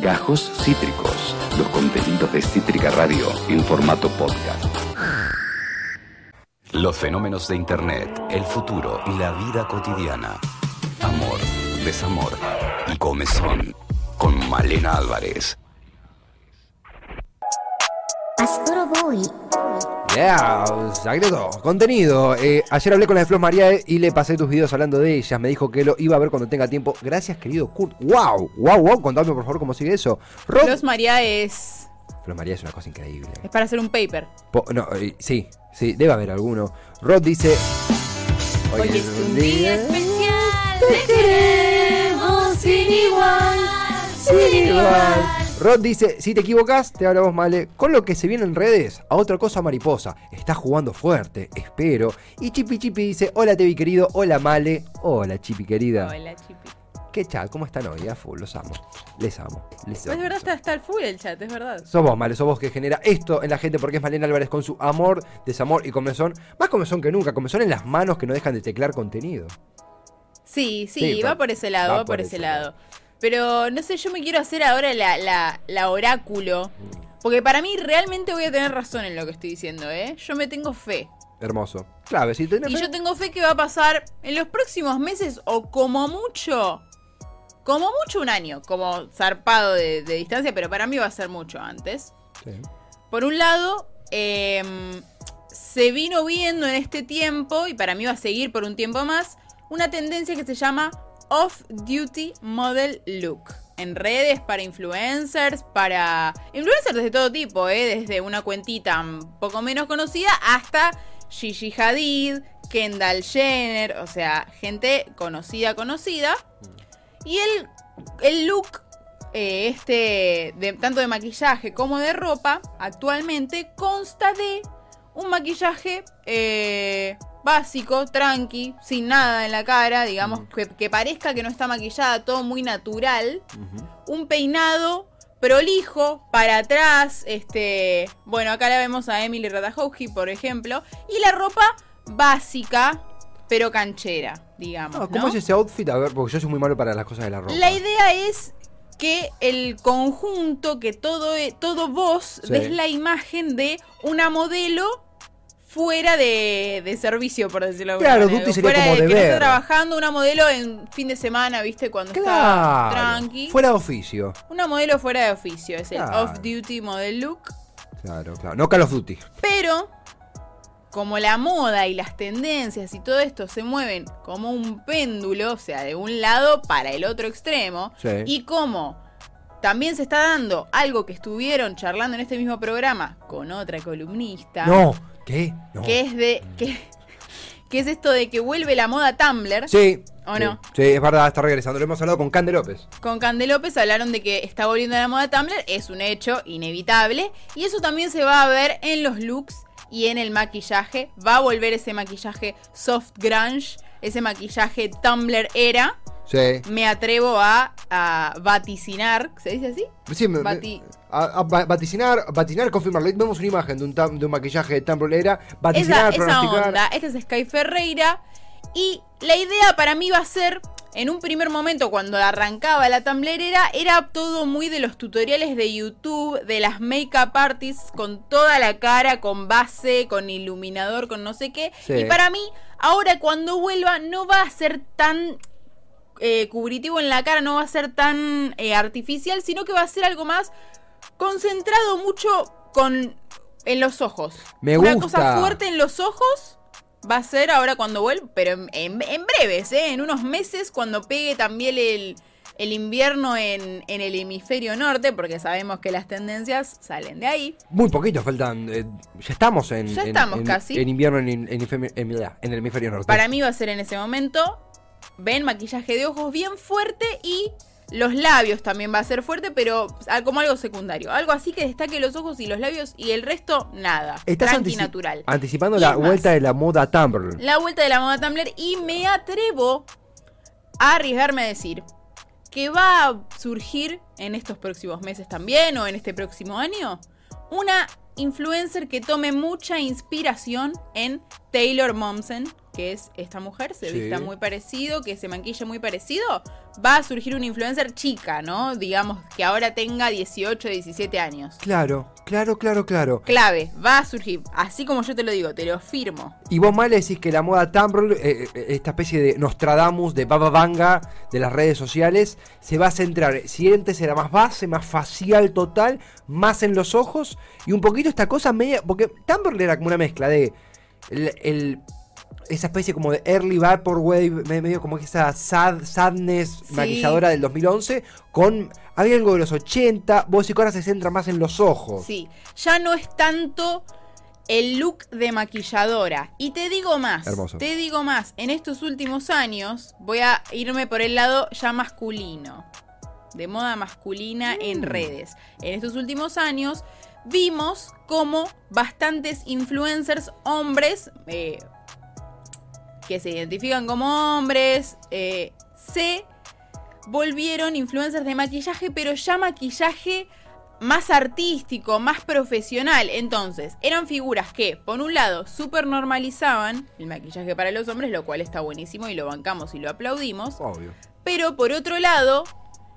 Gajos Cítricos, los contenidos de Cítrica Radio en formato podcast. Los fenómenos de Internet, el futuro y la vida cotidiana. Amor, desamor y comezón. Con Malena Álvarez. Astro Boy. Yeah, secreto, contenido. Eh, ayer hablé con la de Flor María y le pasé tus videos hablando de ellas. Me dijo que lo iba a ver cuando tenga tiempo. Gracias, querido Kurt. ¡Wow! ¡Wow, wow! Contame por favor cómo sigue eso. Los María es. Flor María es una cosa increíble. Es para hacer un paper. Po- no, eh, sí, sí, debe haber alguno. Rod dice. Hoy es un día especial. Te queremos sin igual. Sin igual. Rod dice, si te equivocas, te hablamos male. Con lo que se viene en redes, a otra cosa mariposa. Está jugando fuerte, espero. Y Chipi Chipi dice, hola Tevi querido, hola Male, hola Chipi querida. Hola, Chipi. ¿Qué chat? ¿Cómo están hoy? A full, los amo. Les amo. Les Es amo. verdad, está, está al full el chat, es verdad. Sos vos, Male, sos vos que genera esto en la gente porque es Malena Álvarez con su amor, desamor y comezón. Más comezón que nunca, comezón en las manos que no dejan de teclar contenido. Sí, sí, Sí, va va- por ese lado, va, por, ese lado. Pero no sé, yo me quiero hacer ahora la, la, la oráculo. Porque para mí realmente voy a tener razón en lo que estoy diciendo, ¿eh? Yo me tengo fe. Hermoso. Clave, si tenés Y fe- yo tengo fe que va a pasar en los próximos meses o como mucho, como mucho un año, como zarpado de, de distancia, pero para mí va a ser mucho antes. Sí. Por un lado, em, se vino viendo en este tiempo, y para mí va a seguir por un tiempo más, una tendencia que se llama Off-Duty Model Look. En redes, para influencers, para... Influencers de todo tipo, ¿eh? Desde una cuentita un poco menos conocida hasta Gigi Hadid, Kendall Jenner, o sea, gente conocida, conocida. Y el, el look, eh, este, de, tanto de maquillaje como de ropa, actualmente consta de un maquillaje eh, básico, tranqui, sin nada en la cara, digamos, que, que parezca que no está maquillada, todo muy natural. Un peinado prolijo, para atrás, este, bueno, acá la vemos a Emily Ratajkowski, por ejemplo, y la ropa básica, pero canchera, digamos. Ah, ¿Cómo ¿no? es ese outfit? A ver, porque yo soy muy malo para las cosas de la ropa. La idea es que el conjunto, que todo, todo vos Sí. ves la imagen de una modelo fuera de, de servicio, por decirlo de Claro, duty sería fuera como de que no deber. está trabajando una modelo en fin de semana, ¿viste? Cuando está Claro. tranqui. Fuera de oficio. Una modelo fuera de oficio, es el off-duty model look. Claro, claro. No Call of Duty. Pero, como la moda y las tendencias y todo esto se mueven como un péndulo, o sea, de un lado para el otro extremo, Sí. y como también se está dando algo que estuvieron charlando en este mismo programa con otra columnista, No. ¿Qué? No. que es de que, que es esto de que vuelve la moda Tumblr. Sí. ¿O sí. no? Sí, es verdad, está regresando. Lo hemos hablado con Cande López. Con Cande López hablaron de que está volviendo la moda Tumblr, es un hecho inevitable, y eso también se va a ver en los looks y en el maquillaje. Va a volver ese maquillaje soft grunge, ese maquillaje Tumblr era. Sí. Me atrevo a, a vaticinar, ¿se dice así? Sí, me, me- a, a va- vaticinar, vaticinar, confirmarlo. Vemos una imagen de un, tam- de un maquillaje. Esa, Vaticinar, esa onda. Esta es Sky Ferreira. Y la idea para mí va a ser, en un primer momento, cuando arrancaba la Tumblrera, era todo muy de los tutoriales de YouTube, de las make-up artists con toda la cara, con base, con iluminador, con no sé qué. Sí. Y para mí, ahora cuando vuelva, no va a ser tan eh, cubritivo en la cara, no va a ser tan eh, artificial, sino que va a ser algo más concentrado mucho con en los ojos. Me Una gusta. cosa fuerte en los ojos va a ser ahora cuando vuelva, pero en, en- en breves, ¿eh? en unos meses, cuando pegue también el, el invierno en, en el hemisferio norte, porque sabemos que las tendencias salen de ahí. Muy poquito faltan. eh, ya estamos en. Ya estamos casi. En invierno en el hemisferio norte. Para mí va a ser en ese momento. Ven, maquillaje de ojos bien fuerte y los labios también va a ser fuerte, pero ah, como algo secundario. Algo así que destaque los ojos y los labios y el resto nada. Estás antici- natural. anticipando Y la vuelta de la moda Tumblr. La vuelta de la moda Tumblr y me atrevo a arriesgarme a decir que va a surgir en estos próximos meses también o en este próximo año una influencer que tome mucha inspiración en Taylor Momsen, que es esta mujer, se Sí. vista muy parecido, que se maquilla muy parecido, va a surgir una influencer chica, ¿no? Digamos que ahora tenga 18, 17 años. Claro, claro, claro, claro. Clave, va a surgir, así como yo te lo digo, te lo firmo. Y vos mal decís que la moda Tumblr, eh, eh, esta especie de Nostradamus, de Baba Vanga de las redes sociales, se va a centrar, si antes era más base, más facial total, más en los ojos, y un poquito esta cosa media, porque Tumblr era como una mezcla de el, el- esa especie como de early vaporwave, me- medio como que esa sad, sadness Sí. maquilladora del 2011, con había algo de los 80, vos que ahora se centra más en los ojos. Sí, ya no es tanto el look de maquilladora. Y te digo más, Hermoso. te digo más, en estos últimos años voy a irme por el lado ya masculino, de moda masculina en redes. En estos últimos años vimos como bastantes influencers hombres, eh, que se identifican como hombres, eh, se volvieron influencers de maquillaje, pero ya maquillaje más artístico, más profesional. Entonces, eran figuras que, por un lado, súper normalizaban el maquillaje para los hombres, lo cual está buenísimo y lo bancamos y lo aplaudimos. Obvio. Pero por otro lado,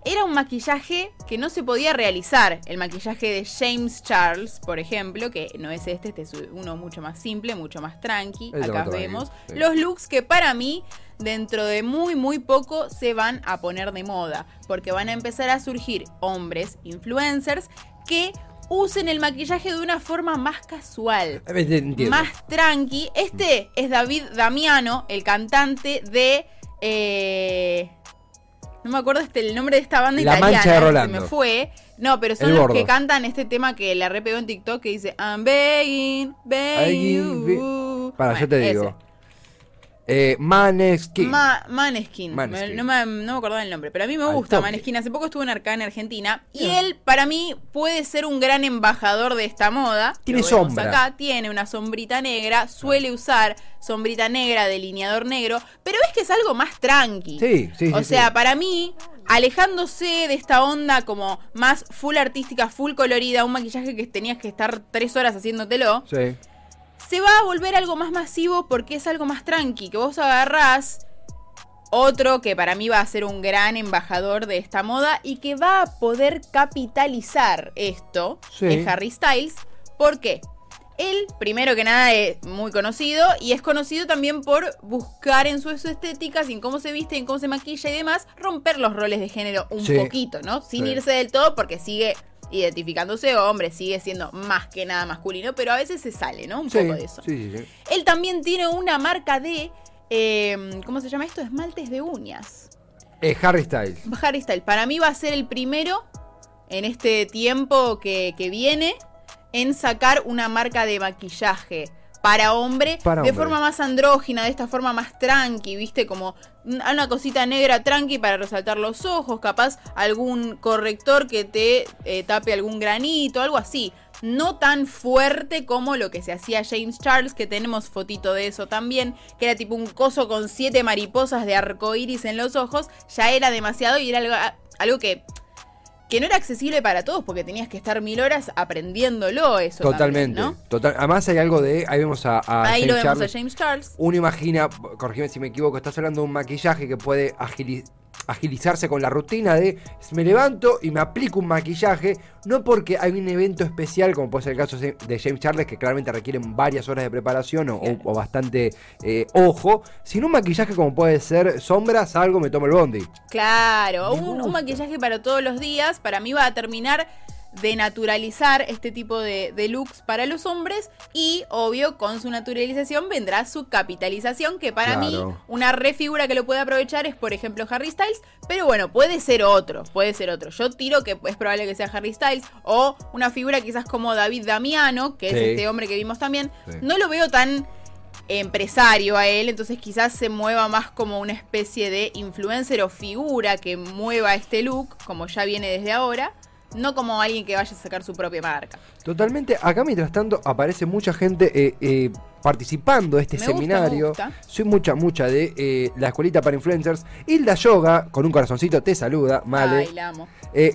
era un maquillaje que no se podía realizar. El maquillaje de James Charles, por ejemplo, que no es este, este es uno mucho más simple, mucho más tranqui. Es Acá tranqui, vemos sí. los looks que para mí dentro de muy muy poco se van a poner de moda, porque van a empezar a surgir hombres influencers que usen el maquillaje de una forma más casual Entiendo. más tranqui. Este es David Damiano, el cantante de. eh, no me acuerdo este, el nombre de esta banda La italiana. Mancha de se Rolando. me fue. No, pero son El los que cantan este tema que la repegó en TikTok que dice I'm begging, begging you. Para, yo te Bueno, digo. ese. Eh, Maneskin. Ma- Maneskin. Maneskin. No, me, no me acordaba el nombre, pero a mí me Al gusta toque. Maneskin. Hace poco estuvo en en Argentina y él, para mí, puede ser un gran embajador de esta moda. Tiene sombra. Acá tiene una sombrita negra, suele usar sombrita negra, delineador negro, pero es que es algo más tranqui. Sí, sí, O sí, sea, sí. para mí, alejándose de esta onda como más full artística, full colorida, un maquillaje que tenías que estar tres horas haciéndotelo Sí. Se va a volver algo más masivo porque es algo más tranqui, que vos agarrás otro que para mí va a ser un gran embajador de esta moda y que va a poder capitalizar esto, Sí. es Harry Styles. ¿Por qué? Él, primero que nada, es muy conocido y es conocido también por buscar en sus estéticas, en cómo se viste, en cómo se maquilla y demás, romper los roles de género un Sí. poquito, ¿no? Sin Sí. irse del todo porque sigue identificándose hombre, sigue siendo más que nada masculino, pero a veces se sale, ¿no? Un Sí, poco de eso. sí, sí, sí. Él también tiene una marca de, eh, ¿cómo se llama esto? Esmaltes de uñas. Eh, Harry Styles. Harry Styles, para mí va a ser el primero en este tiempo que, que viene en sacar una marca de maquillaje para hombre Para de hombre. forma más andrógina, de esta forma más tranqui, ¿viste? Como una una cosita negra tranqui para resaltar los ojos, capaz algún corrector que te eh, tape algún granito, algo así. No tan fuerte como lo que se hacía James Charles, que tenemos fotito de eso también, que era tipo un coso con siete mariposas de arco iris en los ojos, ya era demasiado y era algo, algo que, que no era accesible para todos porque tenías que estar mil horas aprendiéndolo eso. Totalmente. también, ¿no? Total, además hay algo de. Ahí vemos a, a Ahí lo James vemos Charles. a James Charles. Uno imagina, corrígeme si me equivoco, estás hablando de un maquillaje que puede agili- agilizarse con la rutina de me levanto y me aplico un maquillaje, no porque hay un evento especial, como puede ser el caso de James Charles, que claramente requieren varias horas de preparación o, bastante eh, ojo, sino un maquillaje como puede ser sombras, algo me tomo el bondi. Claro, un, un maquillaje para todos los días, para mí va a terminar de naturalizar este tipo de, de looks para los hombres y obvio con su naturalización vendrá su capitalización que para mí una refigura que lo puede aprovechar es por ejemplo Harry Styles pero bueno puede ser otro puede ser otro. Yo tiro que es probable que sea Harry Styles o una figura quizás como David Damiano que es este hombre que vimos también. Sí. no lo veo tan empresario a él, entonces quizás se mueva más como una especie de influencer o figura que mueva este look, como ya viene desde ahora, no como alguien que vaya a sacar su propia marca. Totalmente. Acá, mientras tanto, aparece mucha gente eh, eh, participando de este Me seminario. gusta. Soy mucha, mucha de eh, la escuelita para influencers. Hilda Yoga, con un corazoncito, te saluda. Vale. Ay, la amo.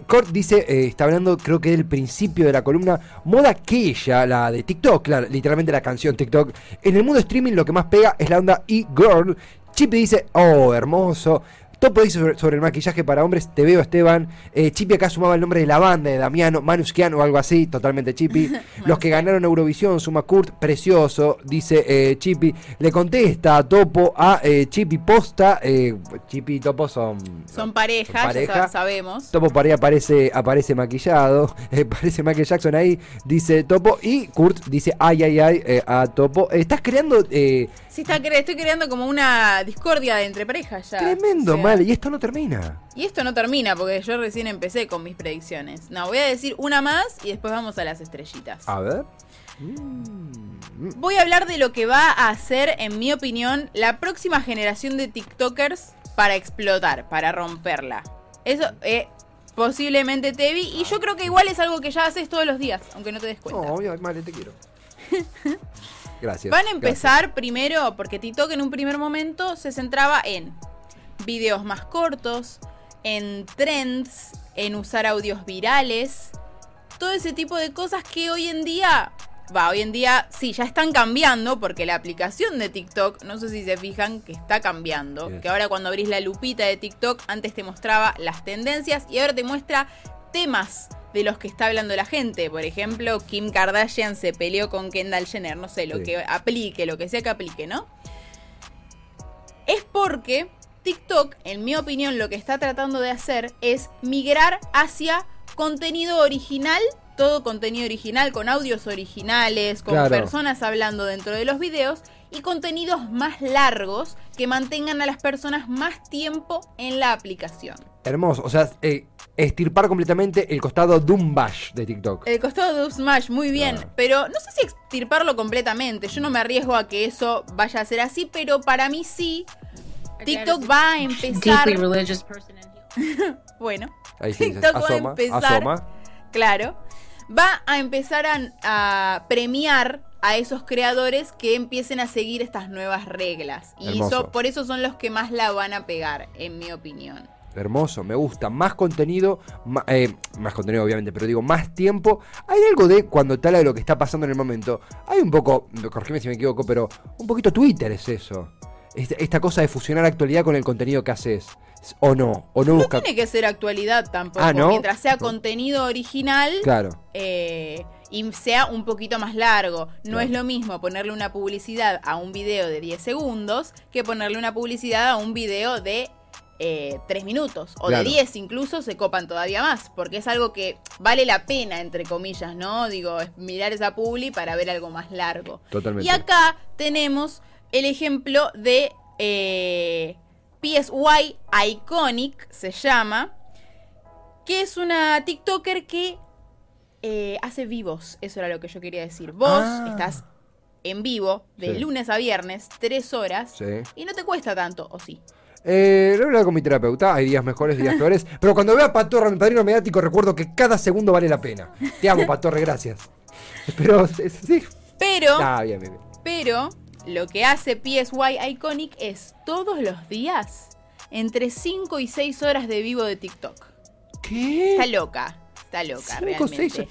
Kurt dice, está hablando creo que del principio de la columna, moda aquella, la de TikTok, claro, literalmente la canción TikTok. En el mundo streaming lo que más pega es la onda e-girl. Chippy dice, oh, hermoso. Topo dice sobre, sobre el maquillaje para hombres, te veo Esteban. Eh, Chippy acá sumaba el nombre de la banda, de Damiano, Manusquiano o algo así, totalmente Chippy. Los que ganaron Eurovisión, suma Kurt, precioso, dice eh, Chippy. Le contesta a Topo a eh, Chippy Posta. Eh, Chippy y Topo son... Son pareja, pareja. ya sab- sabemos. Topo por ahí aparece, aparece maquillado. eh, parece Michael Jackson ahí. Dice Topo. Y Kurt dice ay, ay, ay eh, a Topo. Estás creando Sí, está estoy creando como una discordia de entre parejas ya. tremendo O sea, mal. Y esto no termina. Y esto no termina porque yo recién empecé con mis predicciones. No, voy a decir una más y después vamos a las estrellitas. A ver. Voy a hablar de lo que va a hacer, en mi opinión, la próxima generación de TikTokers para explotar, para romperla. Eso eh, posiblemente te vi y yo creo que igual es algo que ya haces todos los días, aunque no te des cuenta. No, obvio, Male, te quiero. Gracias. Van a empezar primero, porque TikTok en un primer momento se centraba en videos más cortos, en trends, en usar audios virales, todo ese tipo de cosas que hoy en día, va, hoy en día sí, ya están cambiando, porque la aplicación de TikTok, no sé si se fijan, que está cambiando, Sí. que ahora cuando abrís la lupita de TikTok, antes te mostraba las tendencias y ahora te muestra temas de los que está hablando la gente. Por ejemplo, Kim Kardashian se peleó con Kendall Jenner, no sé, lo Sí. que aplique, lo que sea que aplique, ¿no? Es porque TikTok, en mi opinión, lo que está tratando de hacer es migrar hacia contenido original, todo contenido original, con audios originales, con Claro. personas hablando dentro de los videos y contenidos más largos que mantengan a las personas más tiempo en la aplicación. Hermoso. O sea, eh, estirpar completamente el costado Doom Bash de TikTok. El costado de Smash, muy bien. Pero no sé si extirparlo completamente. Yo no me arriesgo a que eso vaya a ser así, pero para mí sí. TikTok va a empezar. Bueno, Ahí sí, TikTok va a empezar. asoma. claro. Va a empezar a, a premiar a esos creadores que empiecen a seguir estas nuevas reglas. Y eso- por eso son los que más la van a pegar, en mi opinión. Hermoso, me gusta. Más contenido, ma- eh, más contenido obviamente, pero digo, más tiempo. Hay algo de cuando habla de lo que está pasando en el momento. Hay un poco, corrígeme si me equivoco, pero un poquito Twitter es eso. Esta, esta cosa de fusionar actualidad con el contenido que haces. O no, o no, No busca. tiene que ser actualidad tampoco. Ah, ¿no? Mientras sea contenido original, Claro, eh, y sea un poquito más largo. No Claro. es lo mismo ponerle una publicidad a un video de 10 segundos que ponerle una publicidad a un video de eh, 3 minutos o Claro. de 10 incluso se copan todavía más porque es algo que vale la pena entre comillas, ¿no? Digo, es mirar esa publi para ver algo más largo. totalmente. Y acá tenemos el ejemplo de eh, PSY Iconic, se llama, que es una TikToker que eh, hace vivos. Eso era lo que yo quería decir. Vos Ah. estás en vivo de Sí. lunes a viernes, tres horas, Sí. y no te cuesta tanto, ¿o sí? Eh, lo he hablado con mi terapeuta, hay días mejores, días peores. pero cuando veo a Patorra, mi padrino mediático, recuerdo que cada segundo vale la pena. Te amo, Patorre, gracias. Pero, sí. Pero, Ah, bien, bien, bien. pero, lo que hace PSY Iconic es todos los días entre 5 y 6 horas de vivo de TikTok. ¿Qué? Está loca, está loca Cinco, realmente. seis-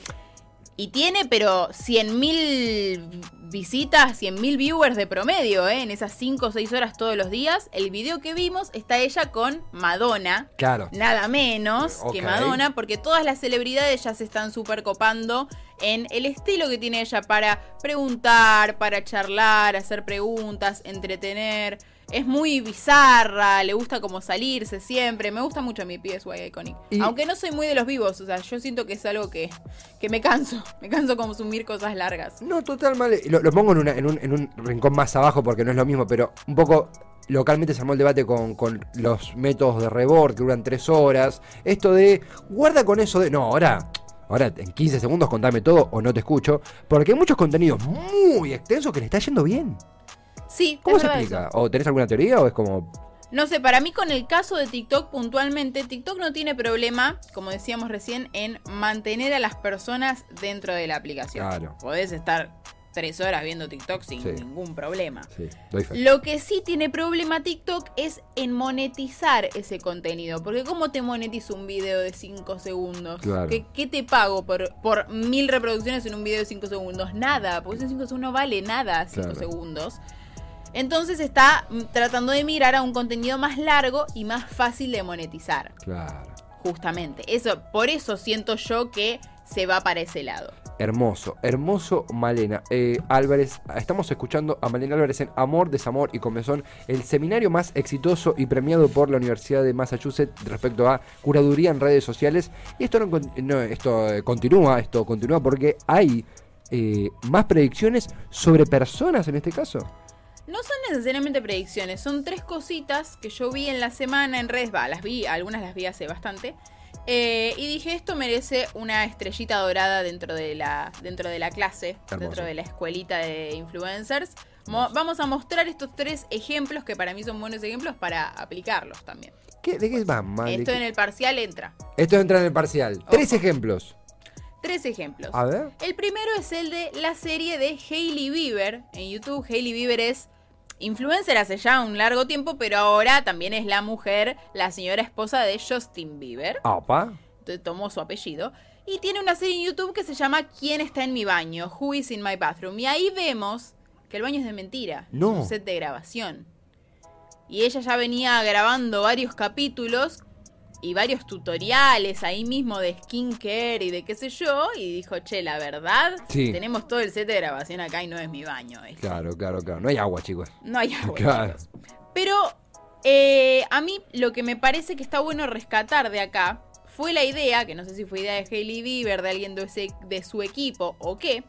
Y tiene, pero 100.000 visitas, 100.000 viewers de promedio, ¿eh? En esas 5 o 6 horas todos los días. El video que vimos está ella con Madonna. Claro. Nada menos que Madonna, porque todas las celebridades ya se están súper copando en el estilo que tiene ella para preguntar, para charlar, hacer preguntas, entretener. Es muy bizarra, le gusta como salirse siempre. Me gusta mucho mi PSY Iconic. Y- Aunque no soy muy de los vivos, o sea, yo siento que es algo que, que me canso. Me canso consumir cosas largas. No, total mal. Lo, lo pongo en, una- en un, en un rincón más abajo porque no es lo mismo, pero un poco localmente se armó el debate con, con los métodos de rebord que duran tres horas. Esto de, guarda con eso de, no, ahora, ahora en 15 segundos contame todo o no te escucho, porque hay muchos contenidos muy extensos que le está yendo bien. Sí, ¿Cómo se explica? eso. ¿O tenés alguna teoría o es como... No sé, para mí con el caso de TikTok puntualmente, TikTok no tiene problema, como decíamos recién, en mantener a las personas dentro de la aplicación. Claro. Podés estar tres horas viendo TikTok sin Sí. ningún problema. Sí. Lo que sí tiene problema TikTok es en monetizar ese contenido. Porque ¿cómo te monetizo un video de 5 segundos? Claro. ¿Qué, qué te pago por, por mil reproducciones en un video de 5 segundos? Nada, porque esos 5 segundos no vale nada 5 Claro. segundos. Entonces está mm, tratando de mirar a un contenido más largo y más fácil de monetizar. Claro. Justamente. Eso, por eso siento yo que se va para ese lado. Hermoso, hermoso Malena. Eh, Álvarez, estamos escuchando a Malena Álvarez en Amor, Desamor y Comezón, el seminario más exitoso y premiado por la Universidad de Massachusetts respecto a curaduría en redes sociales. Y esto, no, no, esto eh, continúa, esto continúa porque hay eh, más predicciones sobre personas en este caso. No son necesariamente predicciones, son tres cositas que yo vi en la semana en redes, va, las vi, algunas las vi hace bastante. eh, y dije, esto merece una estrellita dorada dentro de la, dentro de la clase, Hermoso. dentro de la escuelita de influencers. Mo- vamos a mostrar estos tres ejemplos que para mí son buenos ejemplos para aplicarlos también. ¿Qué, ¿De qué va, Male? Esto ¿Qué- en el parcial entra. Esto entra en el parcial. Tres ejemplos. Tres ejemplos. A ver. El primero es el de la serie de Hailey Bieber en YouTube. Hailey Bieber es influencer hace ya un largo tiempo, pero ahora también es la mujer, la señora esposa de Justin Bieber. Entonces tomó su apellido. Y tiene una serie en YouTube que se llama ¿Quién está en mi baño? Who is in my bathroom? Y ahí vemos que el baño es de mentira. No. Es un set de grabación. Y ella ya venía grabando varios capítulos y varios tutoriales ahí mismo de skincare y de qué sé yo. Y dijo, che, la verdad, Sí. tenemos todo el set de grabación acá y no es mi baño. esto". Claro, claro, claro. No hay agua, chicos. No hay agua. Claro. chicos. Pero eh, a mí lo que me parece que está bueno rescatar de acá fue la idea, que no sé si fue idea de Hailey Bieber, de alguien de, ese- de su equipo o qué,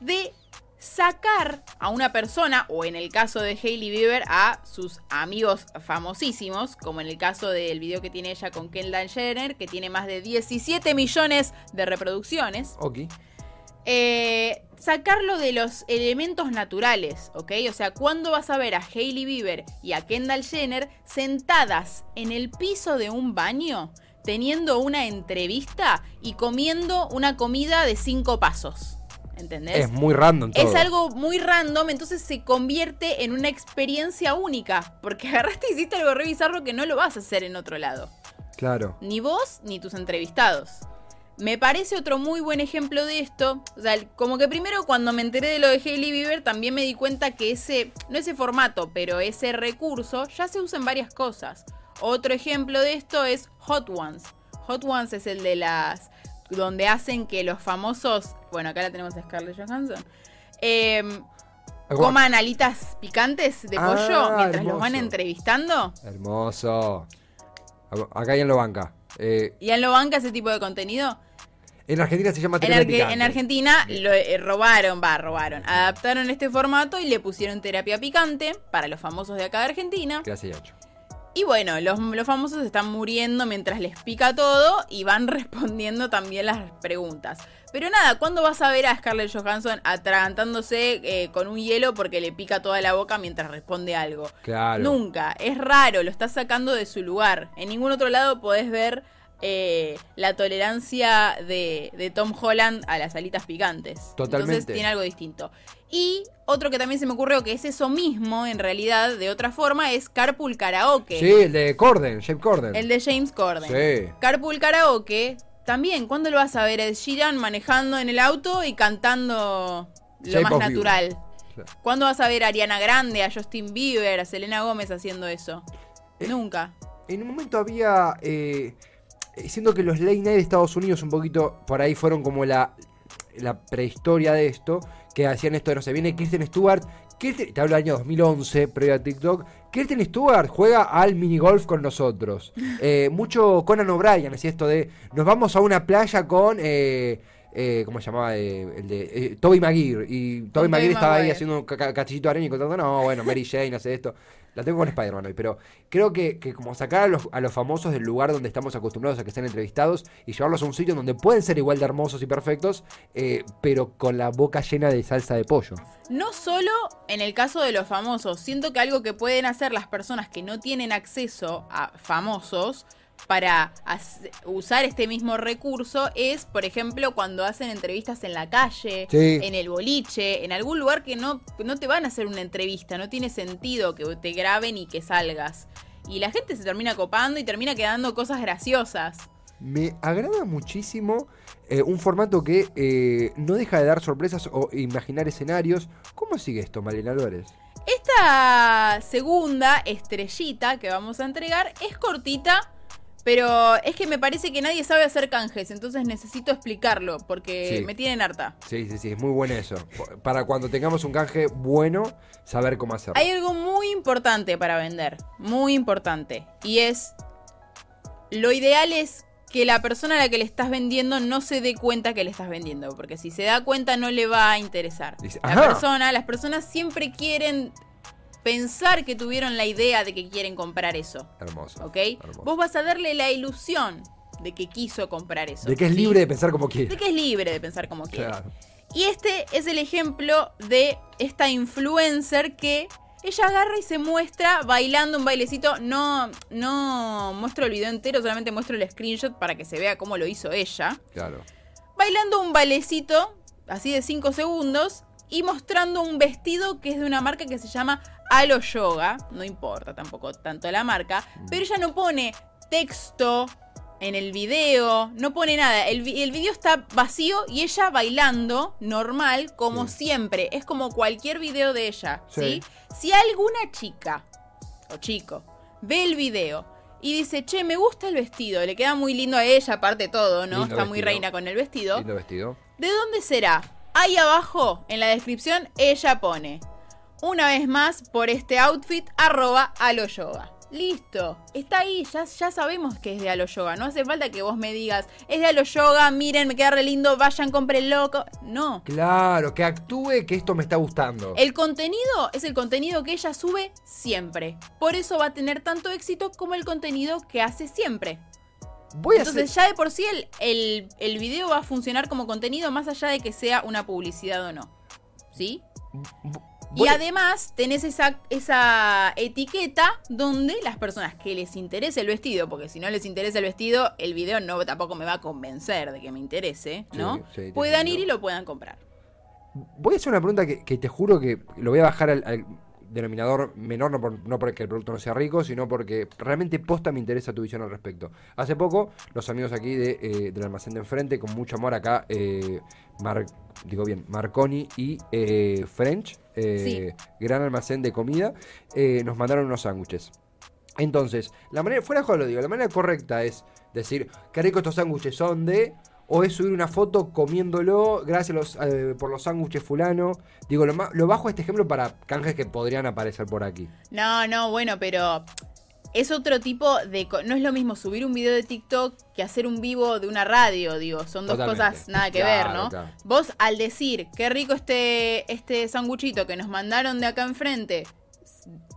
de sacar a una persona, o en el caso de Hailey Bieber, a sus amigos famosísimos, como en el caso del video que tiene ella con Kendall Jenner, que tiene más de 17 millones de reproducciones Ok. eh, sacarlo de los elementos naturales, ¿ok? O sea, ¿cuándo vas a ver a Hailey Bieber y a Kendall Jenner sentadas en el piso de un baño, teniendo una entrevista y comiendo una comida de cinco pasos? ¿Entendés? Es muy random todo. Es algo muy random, entonces se convierte en una experiencia única. Porque agarraste y hiciste algo re bizarro que no lo vas a hacer en otro lado. Claro. Ni vos ni tus entrevistados. Me parece otro muy buen ejemplo de esto. O sea, como que primero cuando me enteré de lo de Hailey Bieber también me di cuenta que ese, no ese formato, pero ese recurso ya se usa en varias cosas. Otro ejemplo de esto es Hot Ones. Hot Ones es el de las... donde hacen que los famosos... Bueno, acá la tenemos a Scarlett Johansson. em, coman alitas picantes de Ah, pollo mientras los van entrevistando. Hermoso. Acá hay en lo banca. Eh, ¿Y en lo banca ese tipo de contenido? en Argentina se llama En, Arge- picante. en Argentina lo eh, robaron, va, robaron. Adaptaron este formato y le pusieron terapia picante para los famosos de acá de Argentina. Gracias, Yacho. Y bueno, los, los famosos están muriendo mientras les pica todo y van respondiendo también las preguntas. Pero nada, ¿cuándo vas a ver a Scarlett Johansson atragantándose eh, con un hielo porque le pica toda la boca mientras responde algo? Claro. Nunca, es raro, lo estás sacando de su lugar. En ningún otro lado podés ver eh, la tolerancia de, de Tom Holland a las alitas picantes. Totalmente. Entonces tiene algo distinto. Y otro que también se me ocurrió que es eso mismo, en realidad, de otra forma, es Carpool Karaoke. Sí, el de Corden, James Corden. El de James Corden. Sí. Carpool Karaoke, también, ¿cuándo lo vas a ver? Ed Sheeran manejando en el auto y cantando lo Shape más natural. Claro. ¿Cuándo vas a ver a Ariana Grande, a Justin Bieber, a Selena Gómez haciendo eso? Eh, Nunca. En un momento había. Eh, eh, siendo que los late night de Estados Unidos un poquito por ahí fueron como la, la prehistoria de esto. Que hacían esto de no sé, viene Kristen Stewart. Kristen- te hablo del año 2011, previo a TikTok. Kristen Stewart juega al minigolf con nosotros. Eh, mucho Conan O'Brien hacía esto de. Nos vamos a una playa con. Eh, eh, ¿Cómo se llamaba? Eh, el de eh, Toby Maguire. Y Toby Maguire estaba ahí haciendo un ca- ca- cachillito de arena y contando, no, bueno, Mary Jane hace esto. La tengo con Spider-Man hoy, pero creo que, que como sacar a los, a los famosos del lugar donde estamos acostumbrados a que estén entrevistados y llevarlos a un sitio donde pueden ser igual de hermosos y perfectos, eh, pero con la boca llena de salsa de pollo. No solo en el caso de los famosos, siento que algo que pueden hacer las personas que no tienen acceso a famosos para usar este mismo recurso es, por ejemplo, cuando hacen entrevistas en la calle, Sí. en el boliche, en algún lugar que no, no te van a hacer una entrevista, no tiene sentido que te graben y que salgas. Y la gente se termina copando y termina quedando cosas graciosas. Me agrada muchísimo eh, un formato que eh, no deja de dar sorpresas o imaginar escenarios. ¿Cómo sigue esto, Malena Álvarez? Esta segunda estrellita que vamos a entregar es cortita, pero es que me parece que nadie sabe hacer canjes, entonces necesito explicarlo porque Sí. me tienen harta. Sí, sí, sí, es muy bueno eso. Para cuando tengamos un canje bueno, saber cómo hacerlo. Hay algo muy importante para vender, muy importante, y es lo ideal es que la persona a la que le estás vendiendo no se dé cuenta que le estás vendiendo, porque si se da cuenta no le va a interesar. Dice, la persona, las personas siempre quieren pensar que tuvieron la idea de que quieren comprar eso. Hermoso. ¿Ok? hermoso. Vos vas a darle la ilusión de que quiso comprar eso. De que es ¿sí? libre de pensar como quiere. De que es libre de pensar como quiere. Claro. Y este es el ejemplo de esta influencer que ella agarra y se muestra bailando un bailecito. No, no muestro el video entero, solamente muestro el screenshot para que se vea cómo lo hizo ella. Claro. Bailando un bailecito, así de 5 segundos, y mostrando un vestido que es de una marca que se llama Alo Yoga. No importa tampoco tanto la marca, pero ella no pone texto en el video, no pone nada. El, el video está vacío y ella bailando normal, como Sí. siempre. Es como cualquier video de ella, Sí. ¿sí? Si alguna chica o chico ve el video y dice, che, me gusta el vestido, le queda muy lindo a ella, aparte todo, ¿no? Lindo Está muy reina con el vestido. Lindo vestido. ¿De dónde será? Ahí abajo, en la descripción, ella pone, una vez más, por este outfit, arroba alo yoga. Listo, está ahí, ya, ya sabemos que es de Alo Yoga. No hace falta que vos me digas, es de Alo Yoga, miren, me queda re lindo, vayan, compren loco. No. Claro, que actúe que esto me está gustando. El contenido es el contenido que ella sube siempre. Por eso va a tener tanto éxito como el contenido que hace siempre. Voy a Entonces hacer... ya de por sí el, el, el video va a funcionar como contenido más allá de que sea una publicidad o no. ¿Sí? Y además tenés esa, esa etiqueta donde las personas que les interese el vestido, porque si no les interesa el vestido, el video no tampoco me va a convencer de que me interese, ¿no? Sí, sí, tiene puedan ir y lo puedan comprar. Voy a hacer una pregunta que, que te juro que lo voy a bajar al, al denominador menor, no, por- no porque el producto no sea rico, sino porque realmente posta me interesa tu visión al respecto. Hace poco, los amigos aquí de, eh, del almacén de enfrente, con mucho amor acá, eh, Mar- digo bien, Marconi y eh, French, eh, gran almacén de comida, nos mandaron unos sándwiches. Entonces, la manera, fuera de lo digo, la manera correcta es decir, qué rico estos sándwiches son de, o es subir una foto comiéndolo, gracias a los, eh, por los sándwiches fulano. Digo, lo, lo bajo este ejemplo para canjes que podrían aparecer por aquí. No, no, bueno, pero es otro tipo de... No es lo mismo subir un video de TikTok que hacer un vivo de una radio, digo. Son dos Totalmente. cosas nada que Claro, ver, ¿no? claro. Vos al decir, qué rico este, este sanguchito que nos mandaron de acá enfrente,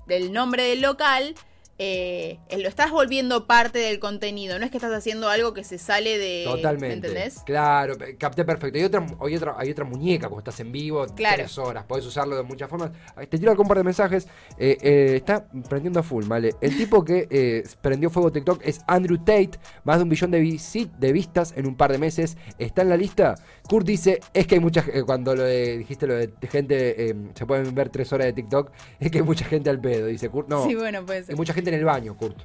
del nombre del local... eh, lo estás volviendo parte del contenido, no es que estás haciendo algo que se sale de... Totalmente. ¿Me entendés? Claro, capté perfecto. Y otra, hay otra, hay otra muñeca cuando estás en vivo, Claro. tres horas, podés usarlo de muchas formas. Ay, Te tiro un par de mensajes. Eh, eh, está prendiendo a full, ¿vale? El tipo que eh, prendió fuego TikTok es Andrew Tate, más de un billón de, visit, de vistas en un par de meses. ¿Está en la lista? Kurt dice, es que hay mucha eh, cuando lo de- dijiste lo de gente, eh, se pueden ver tres horas de TikTok, es que hay mucha gente al pedo, dice Kurt. No, Sí, bueno, puede ser. hay mucha gente en el baño, Kurt.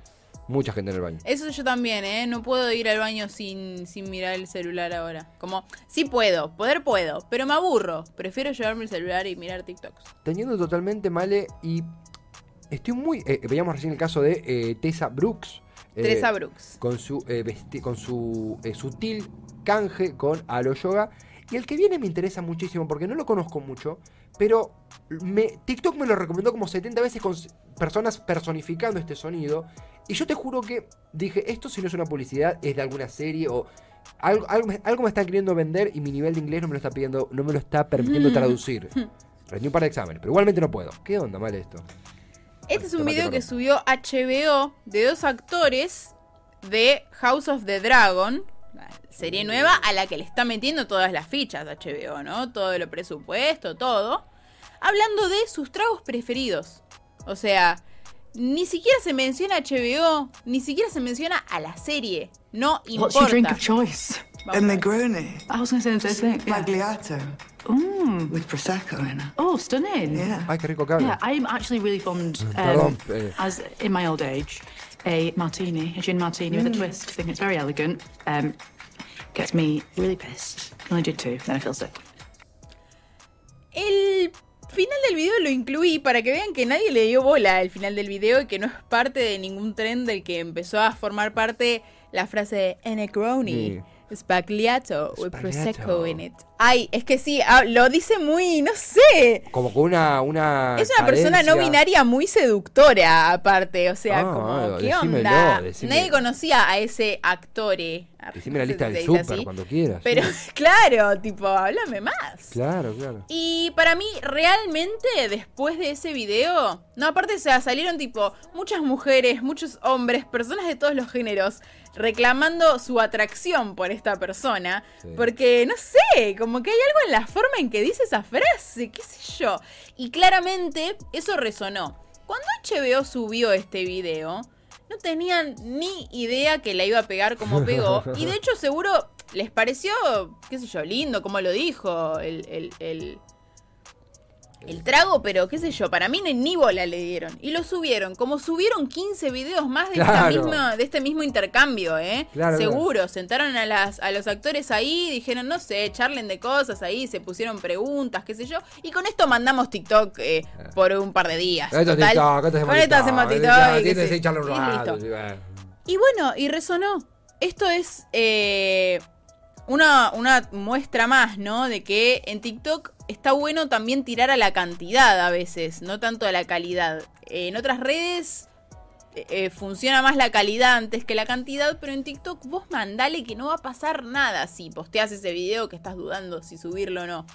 Mucha gente en el baño. Eso yo también, ¿eh? No puedo ir al baño sin, sin mirar el celular ahora. Como, sí puedo, poder puedo, pero me aburro. Prefiero llevarme el celular y mirar TikToks. Teniendo totalmente male y estoy muy... eh, veíamos recién el caso de eh, Tessa Brooks. eh, Teresa Brooks. Con su, eh, con su eh, sutil canje con Alo Yoga. Y el que viene me interesa muchísimo porque no lo conozco mucho, pero me, TikTok me lo recomendó como 70 veces con personas personificando este sonido. Y yo te juro que dije, esto si no es una publicidad, es de alguna serie o algo, algo, me- algo me está queriendo vender y mi nivel de inglés no me lo está pidiendo, no me lo está permitiendo traducir. Rendí un par de exámenes, pero igualmente no puedo. ¿Qué onda, mal esto? Este es un video que subió HBO de dos actores de House of the Dragon, serie nueva a la que le está metiendo todas las fichas HBO, ¿no? Todo lo presupuesto, todo. Hablando de sus tragos preferidos. O sea, ni siquiera se menciona HBO, ni siquiera se menciona a la serie. No What's your drink importa. of choice? Negroni. I was going to say the same thing. Magliato. Mm. With Prosecco in it. Oh, stunning. Yeah. Ay, qué rico habla. Yeah, I'm actually really fond, um, Pardon, eh. as in my old age, a martini, a gin martini with a twist. I think it's very elegant. Um, gets me really pissed. Did two, then I feel sick. El final del video lo incluí para que vean que nadie le dio bola al final del video y que no es parte de ningún tren del que empezó a formar parte la frase de Negroni. Spagliato with prosecco in it. Ay, es que sí, ah, lo dice muy, no sé. Como con una, una. Es una persona no binaria muy seductora, aparte. O sea, Ah, como, ¿qué decímelo, onda? decime. Nadie conocía a ese actore. Decime la lista del así. cuando quieras. Pero, sí. claro, tipo, háblame más. Claro, claro. Y para mí, realmente, después de ese video, no, aparte, o sea, salieron tipo muchas mujeres, muchos hombres, personas de todos los géneros, reclamando su atracción por esta persona. Sí. Porque, no sé, como que hay algo en la forma en que dice esa frase, qué sé yo. Y claramente, eso resonó. Cuando HBO subió este video, no tenían ni idea que la iba a pegar como pegó. Y de hecho, seguro les pareció, qué sé yo, lindo como lo dijo el, el, el, el trago, pero qué sé yo, para mí ni, bola le dieron. Y lo subieron, como subieron 15 videos más de, esta misma, de este mismo intercambio, ¿eh? Claro, Seguro, sentaron a, las, a los actores ahí, dijeron, no sé, charlen de cosas ahí, se pusieron preguntas, qué sé yo. Y con esto mandamos TikTok eh, por un par de días. Esto es. TikTok, esto es Con esto hacemos TikTok, y listo. Y bueno, y resonó. Esto es eh, una, una muestra más, ¿no? De que en TikTok está bueno también tirar a la cantidad a veces, no tanto a la calidad. Eh, en otras redes eh, eh, funciona más la calidad antes que la cantidad, pero en TikTok vos mandale que no va a pasar nada si posteas ese video que estás dudando si subirlo o no.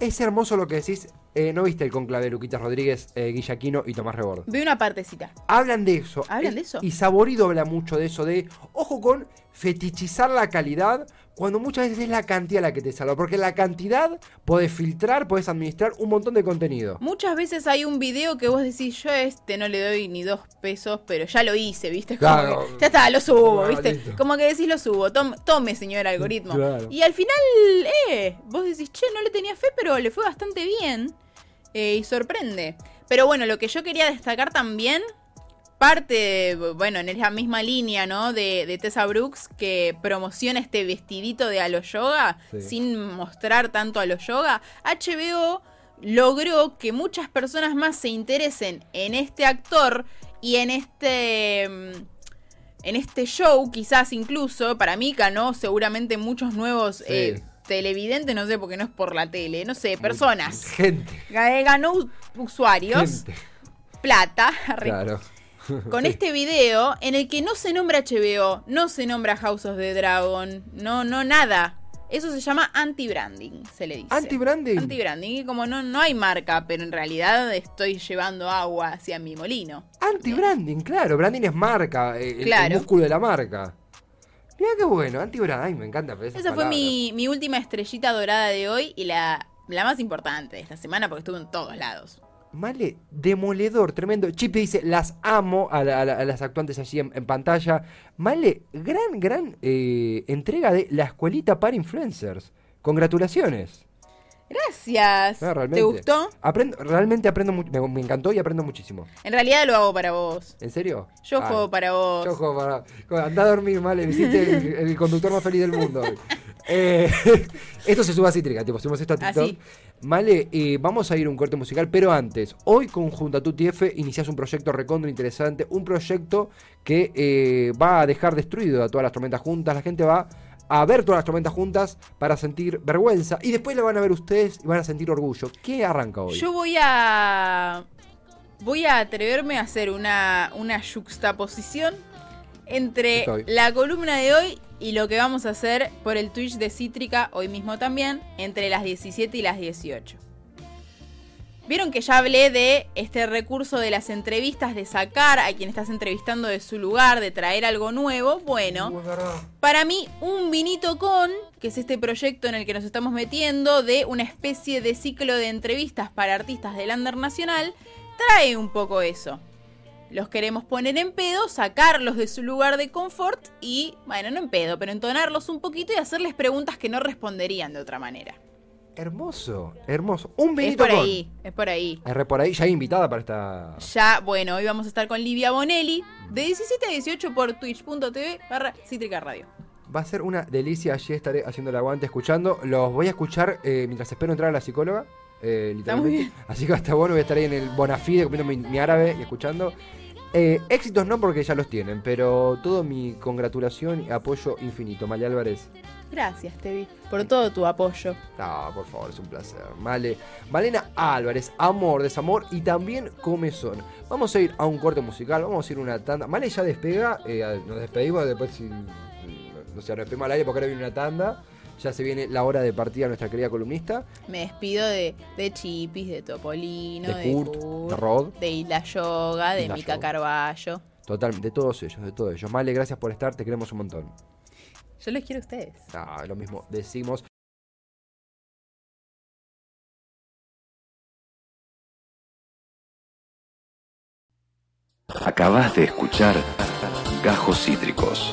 Es hermoso lo que decís. Eh, ¿No viste el conclave de Luquitas Rodríguez, eh, Guillaquino y Tomás Rebord? Ve una partecita. Hablan de eso. Hablan de eso. Y Saborido habla mucho de eso, de ojo con fetichizar la calidad cuando muchas veces es la cantidad la que te salva. Porque la cantidad podés filtrar, podés administrar un montón de contenido. Muchas veces hay un video que vos decís, yo a este no le doy ni dos pesos, pero ya lo hice, ¿viste? Como Claro. que, ya está, lo subo, ¿viste? Como que decís, lo subo, tom- tome, señor algoritmo. Claro. Y al final, eh, vos decís, che, no le tenía fe, pero le fue bastante bien. eh, y sorprende. Pero bueno, lo que yo quería destacar también, parte, bueno, en esa misma línea, ¿no? De, de Tessa Brooks, que promociona este vestidito de Alo Yoga, Sí. sin mostrar tanto a lo yoga, HBO logró que muchas personas más se interesen en este actor y en este mm, en este show, quizás incluso, para mí ganó seguramente muchos nuevos Sí. eh, televidentes, no sé, porque no es por la tele, no sé, personas. Gente. Ga- Ganó usuarios, Gente. plata, Claro. Con este video en el que no se nombra HBO, no se nombra House of the Dragon, no, no nada. Eso se llama anti-branding, se le dice. ¿Anti-branding? Anti-branding, y como no, no hay marca, pero en realidad estoy llevando agua hacia mi molino. Anti-branding, claro. Branding es marca. eh, el- El, Claro. músculo de la marca. Mira qué bueno. Anti-branding. Ay, me encanta. Esa fue mi última estrellita dorada de hoy y la, la más importante de esta semana porque estuve en todos lados. Male, demoledor, tremendo. Chip dice, las amo a, la- a la- a las actuantes allí en, en pantalla. Male, gran, gran eh, entrega de la escuelita para influencers. Congratulaciones. Gracias. Ah. ¿Te gustó? Aprendo, realmente aprendo mucho. Me, me encantó y aprendo muchísimo. En realidad lo hago para vos. ¿En serio? Yo Ah, juego para vos. Yo juego para. Anda a dormir, Male. Me hiciste el, el conductor más feliz del mundo. Eh, esto se sube a Cítrica, tipo, subimos esto a TikTok. Así. Male, eh, vamos a ir a un corte musical, pero antes, hoy con Junta tu TF inicias un proyecto recontra interesante, un proyecto que eh, va a dejar destruido a todas las tormentas juntas, la gente va a ver todas las tormentas juntas para sentir vergüenza y después la van a ver ustedes y van a sentir orgullo. ¿Qué arranca hoy? Yo voy a. Voy a atreverme a hacer una, una juxtaposición entre Estoy. la columna de hoy y lo que vamos a hacer por el Twitch de Cítrica hoy mismo también, entre las 17 y las 18. Vieron que ya hablé de este recurso de las entrevistas, de sacar a quien estás entrevistando de su lugar, de traer algo nuevo. Bueno, Uh, para mí, un vinito con, que es este proyecto en el que nos estamos metiendo, de una especie de ciclo de entrevistas para artistas del under nacional, trae un poco eso. Los queremos poner en pedo, sacarlos de su lugar de confort y, bueno, no en pedo, pero entonarlos un poquito y hacerles preguntas que no responderían de otra manera. Hermoso, hermoso. Un Es vinito por con. ahí, es por ahí. R por ahí, ya invitada para esta. Ya, bueno, hoy vamos a estar con Livia Bonelli de 17 a 18 por twitch.tv barra Cítrica Radio. Va a ser una delicia. Allí estaré haciendo el aguante, escuchando. Los voy a escuchar eh, mientras espero entrar a la psicóloga. eh, literalmente. muy bien. Así que hasta bueno, voy a estar ahí en el Bonafide comiendo mi, mi árabe y escuchando. Eh, éxitos no porque ya los tienen, pero todo mi congratulación y apoyo infinito. Male Álvarez. Gracias, Tevi, por todo tu apoyo. No, por favor, es un placer. Vale. Malena Álvarez, amor, desamor y también comezón. Vamos a ir a un corte musical, vamos a ir a una tanda. Male ya despega, eh, nos despedimos después si. No sé, nos despedimos al aire porque ahora viene una tanda. Ya se viene la hora de partida nuestra querida columnista. Me despido de, de Chipis, de Topolino, De de, Kurt, Kurt, de Rod. de Isla Yoga, de Isla Mica Yoga. Carballo. Total, de todos ellos, de todos ellos. Male, gracias por estar, te queremos un montón. Yo los quiero a ustedes. Ah, lo mismo decimos. Acabas de escuchar Gajos Cítricos.